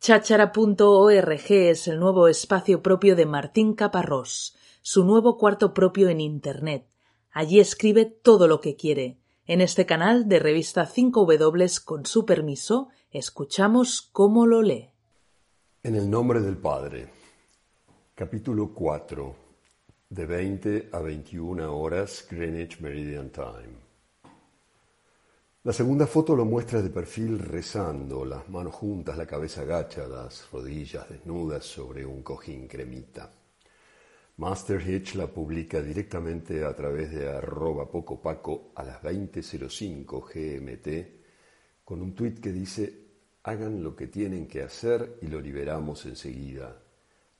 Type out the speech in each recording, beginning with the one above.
Chachara.org es el nuevo espacio propio de Martín Caparrós, su nuevo cuarto propio en Internet. Allí escribe todo lo que quiere. En este canal de revista 5W, con su permiso, escuchamos cómo lo lee. En el nombre del Padre. Capítulo 4. De 20 a 21 horas Greenwich Meridian Time. La segunda foto lo muestra de perfil rezando, las manos juntas, la cabeza agacha, las rodillas desnudas sobre un cojín cremita. Master Hitch la publica directamente a través de arroba pocopaco a las 20.05 GMT con un tuit que dice hagan lo que tienen que hacer y lo liberamos enseguida.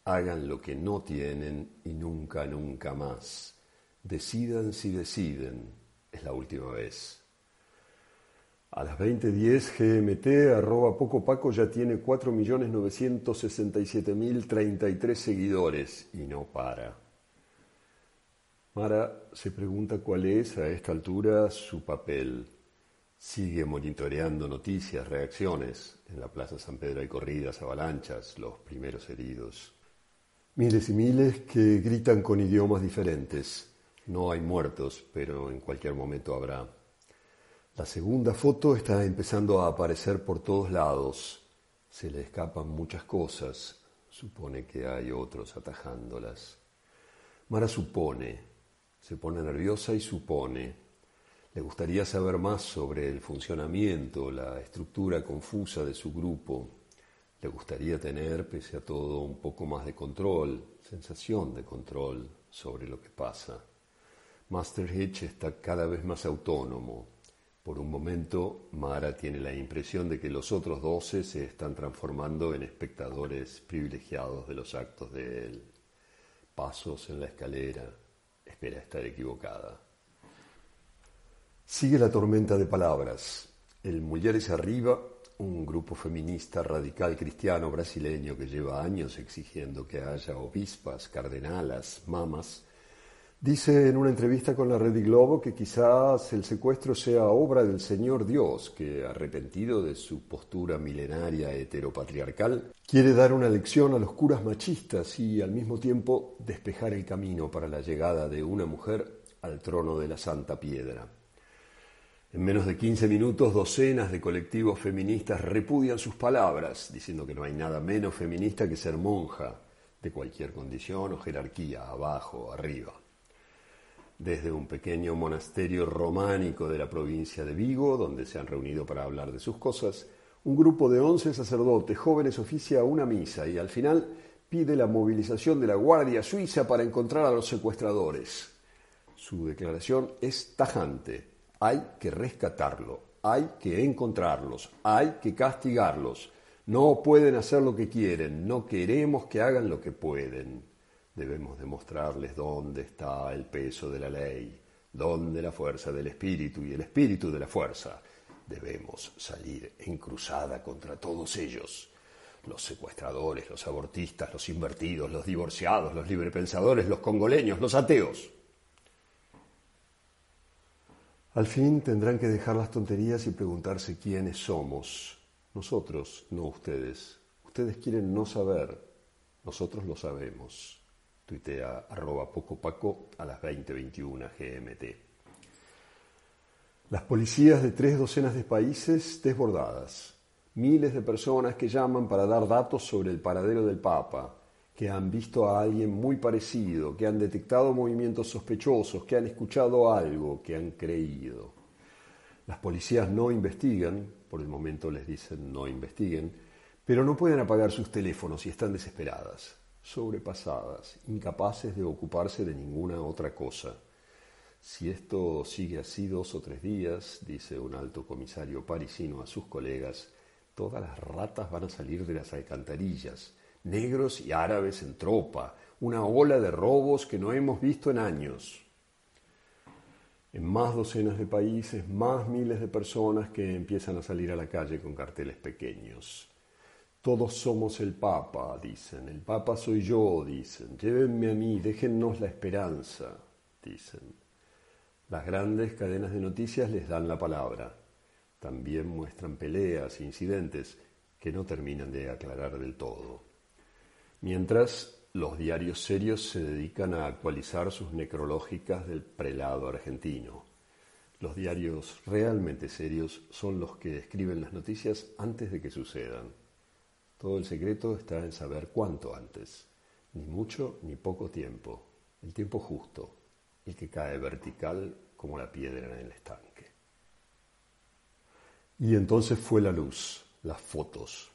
Hagan lo que no tienen y nunca, nunca más. Decidan si deciden. Es la última vez. A las 20.10 GMT, arroba Poco Paco ya tiene 4.967.033 seguidores y no para. Mara se pregunta cuál es a esta altura su papel. Sigue monitoreando noticias, reacciones. En la Plaza San Pedro hay corridas, avalanchas, los primeros heridos. Miles y miles que gritan con idiomas diferentes. No hay muertos, pero en cualquier momento habrá. La segunda foto está empezando a aparecer por todos lados. Se le escapan muchas cosas. Supone que hay otros atajándolas. Mara supone, se pone nerviosa y supone. Le gustaría saber más sobre el funcionamiento, la estructura confusa de su grupo. Le gustaría tener, pese a todo, un poco más de control, sensación de control sobre lo que pasa. Master Hitch está cada vez más autónomo, por un momento, Mara tiene la impresión de que los otros doce se están transformando en espectadores privilegiados de los actos de él. Pasos en la escalera. Espera estar equivocada. Sigue la tormenta de palabras. El Mujeres Arriba, un grupo feminista radical cristiano brasileño que lleva años exigiendo que haya obispas, cardenalas, mamas, Dice en una entrevista con la Red Globo que quizás el secuestro sea obra del Señor Dios, que, arrepentido de su postura milenaria heteropatriarcal, quiere dar una lección a los curas machistas y al mismo tiempo despejar el camino para la llegada de una mujer al trono de la Santa Piedra. En menos de 15 minutos, docenas de colectivos feministas repudian sus palabras, diciendo que no hay nada menos feminista que ser monja, de cualquier condición o jerarquía, abajo, arriba desde un pequeño monasterio románico de la provincia de Vigo, donde se han reunido para hablar de sus cosas, un grupo de once sacerdotes jóvenes oficia una misa y al final pide la movilización de la Guardia Suiza para encontrar a los secuestradores. Su declaración es tajante. Hay que rescatarlo, hay que encontrarlos, hay que castigarlos. No pueden hacer lo que quieren, no queremos que hagan lo que pueden. Debemos demostrarles dónde está el peso de la ley, dónde la fuerza del espíritu y el espíritu de la fuerza. Debemos salir en cruzada contra todos ellos. Los secuestradores, los abortistas, los invertidos, los divorciados, los librepensadores, los congoleños, los ateos. Al fin tendrán que dejar las tonterías y preguntarse quiénes somos. Nosotros, no ustedes. Ustedes quieren no saber. Nosotros lo sabemos tuitea arroba pocopaco a las 20.21 GMT. Las policías de tres docenas de países desbordadas, miles de personas que llaman para dar datos sobre el paradero del Papa, que han visto a alguien muy parecido, que han detectado movimientos sospechosos, que han escuchado algo, que han creído. Las policías no investigan, por el momento les dicen no investiguen, pero no pueden apagar sus teléfonos y están desesperadas sobrepasadas, incapaces de ocuparse de ninguna otra cosa. Si esto sigue así dos o tres días, dice un alto comisario parisino a sus colegas, todas las ratas van a salir de las alcantarillas, negros y árabes en tropa, una ola de robos que no hemos visto en años. En más docenas de países, más miles de personas que empiezan a salir a la calle con carteles pequeños. Todos somos el Papa, dicen. El Papa soy yo, dicen. Llévenme a mí, déjennos la esperanza, dicen. Las grandes cadenas de noticias les dan la palabra. También muestran peleas e incidentes que no terminan de aclarar del todo. Mientras, los diarios serios se dedican a actualizar sus necrológicas del prelado argentino. Los diarios realmente serios son los que escriben las noticias antes de que sucedan. Todo el secreto está en saber cuánto antes, ni mucho ni poco tiempo, el tiempo justo, el que cae vertical como la piedra en el estanque. Y entonces fue la luz, las fotos.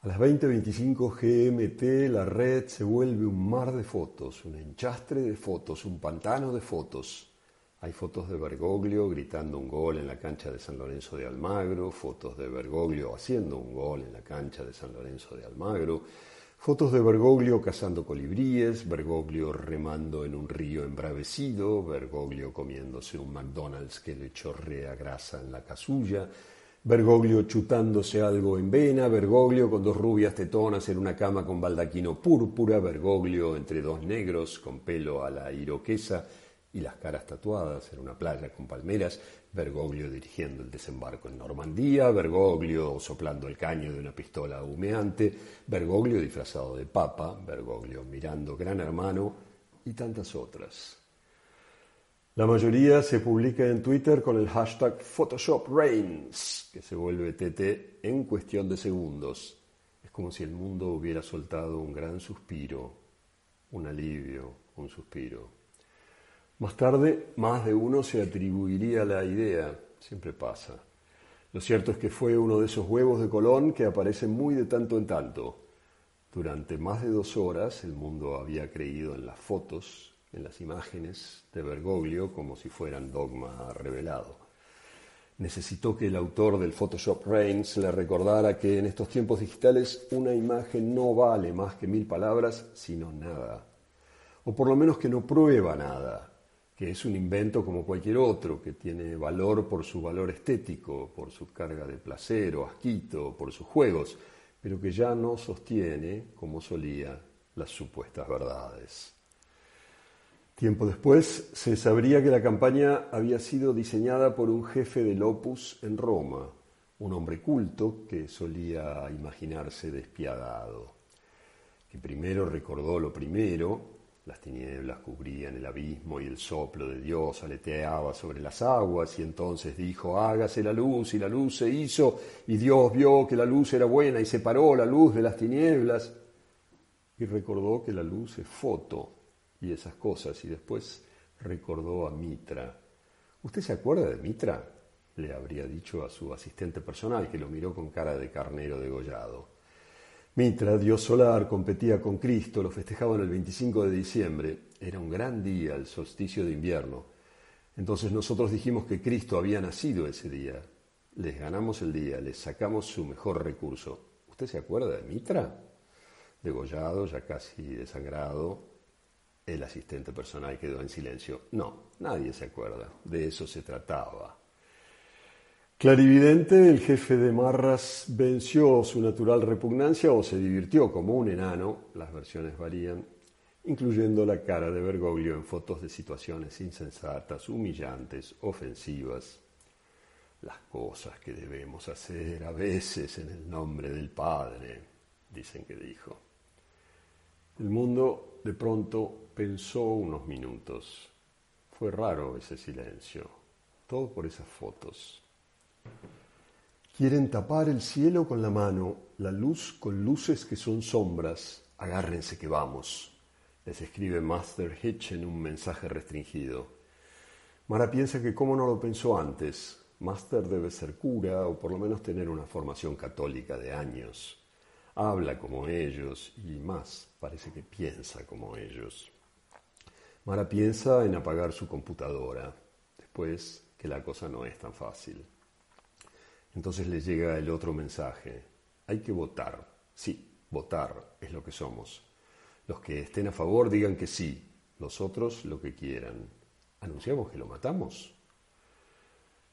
A las 20.25 GMT la red se vuelve un mar de fotos, un enchastre de fotos, un pantano de fotos. Hay fotos de Bergoglio gritando un gol en la cancha de San Lorenzo de Almagro, fotos de Bergoglio haciendo un gol en la cancha de San Lorenzo de Almagro, fotos de Bergoglio cazando colibríes, Bergoglio remando en un río embravecido, Bergoglio comiéndose un McDonald's que le chorrea grasa en la casulla, Bergoglio chutándose algo en vena, Bergoglio con dos rubias tetonas en una cama con baldaquino púrpura, Bergoglio entre dos negros con pelo a la iroquesa, y las caras tatuadas en una playa con palmeras, Bergoglio dirigiendo el desembarco en Normandía, Bergoglio soplando el caño de una pistola humeante, Bergoglio disfrazado de papa, Bergoglio mirando Gran Hermano y tantas otras. La mayoría se publica en Twitter con el hashtag Photoshop Reigns, que se vuelve TT en cuestión de segundos. Es como si el mundo hubiera soltado un gran suspiro, un alivio, un suspiro. Más tarde, más de uno se atribuiría la idea, siempre pasa. Lo cierto es que fue uno de esos huevos de Colón que aparecen muy de tanto en tanto. Durante más de dos horas el mundo había creído en las fotos, en las imágenes de Bergoglio como si fueran dogma revelado. Necesitó que el autor del Photoshop Reigns le recordara que en estos tiempos digitales una imagen no vale más que mil palabras, sino nada. O por lo menos que no prueba nada que es un invento como cualquier otro, que tiene valor por su valor estético, por su carga de placer o asquito, por sus juegos, pero que ya no sostiene, como solía, las supuestas verdades. Tiempo después se sabría que la campaña había sido diseñada por un jefe del Opus en Roma, un hombre culto que solía imaginarse despiadado, que primero recordó lo primero, las tinieblas cubrían el abismo y el soplo de Dios aleteaba sobre las aguas y entonces dijo, hágase la luz y la luz se hizo y Dios vio que la luz era buena y separó la luz de las tinieblas y recordó que la luz es foto y esas cosas y después recordó a Mitra. ¿Usted se acuerda de Mitra? le habría dicho a su asistente personal que lo miró con cara de carnero degollado. Mitra, dios solar, competía con Cristo, lo festejaban el 25 de diciembre. Era un gran día, el solsticio de invierno. Entonces nosotros dijimos que Cristo había nacido ese día. Les ganamos el día, les sacamos su mejor recurso. ¿Usted se acuerda de Mitra? Degollado, ya casi desangrado. El asistente personal quedó en silencio. No, nadie se acuerda. De eso se trataba. Clarividente, el jefe de Marras venció su natural repugnancia o se divirtió como un enano, las versiones varían, incluyendo la cara de Bergoglio en fotos de situaciones insensatas, humillantes, ofensivas. Las cosas que debemos hacer a veces en el nombre del Padre, dicen que dijo. El mundo de pronto pensó unos minutos. Fue raro ese silencio, todo por esas fotos. Quieren tapar el cielo con la mano, la luz con luces que son sombras. Agárrense que vamos, les escribe Master Hitch en un mensaje restringido. Mara piensa que cómo no lo pensó antes. Master debe ser cura o por lo menos tener una formación católica de años. Habla como ellos y más, parece que piensa como ellos. Mara piensa en apagar su computadora, después que la cosa no es tan fácil. Entonces le llega el otro mensaje. Hay que votar. Sí, Votar es lo que somos. Los que estén a favor digan que sí, los otros lo que quieran. ¿Anunciamos que lo matamos?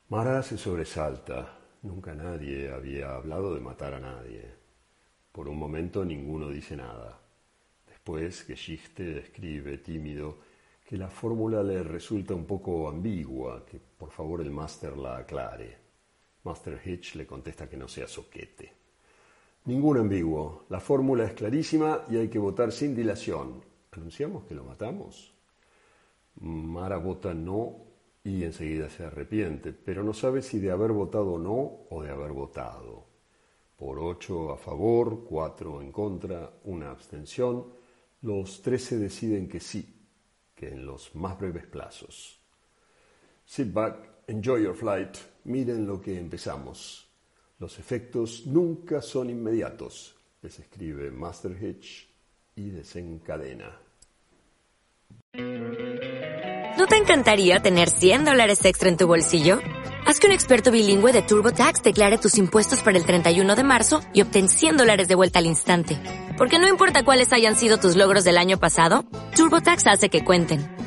Mara se sobresalta. Nunca nadie había hablado de matar a nadie. Por un momento ninguno dice nada. Después, Geschichte describe, tímido, que la fórmula le resulta un poco ambigua, que por favor el máster la aclare. Master Hitch le contesta que no sea soquete. Ningún ambiguo. La fórmula es clarísima y hay que votar sin dilación. ¿Anunciamos que lo matamos? Mara vota no y enseguida se arrepiente, pero no sabe si de haber votado no o de haber votado. Por ocho a favor, cuatro en contra, una abstención, los trece deciden que sí, que en los más breves plazos. Sit back, enjoy your flight, miren lo que empezamos. Los efectos nunca son inmediatos, les escribe Master Hitch y desencadena. ¿No te encantaría tener 100 dólares extra en tu bolsillo? Haz que un experto bilingüe de TurboTax declare tus impuestos para el 31 de marzo y obtén 100 dólares de vuelta al instante. Porque no importa cuáles hayan sido tus logros del año pasado, TurboTax hace que cuenten.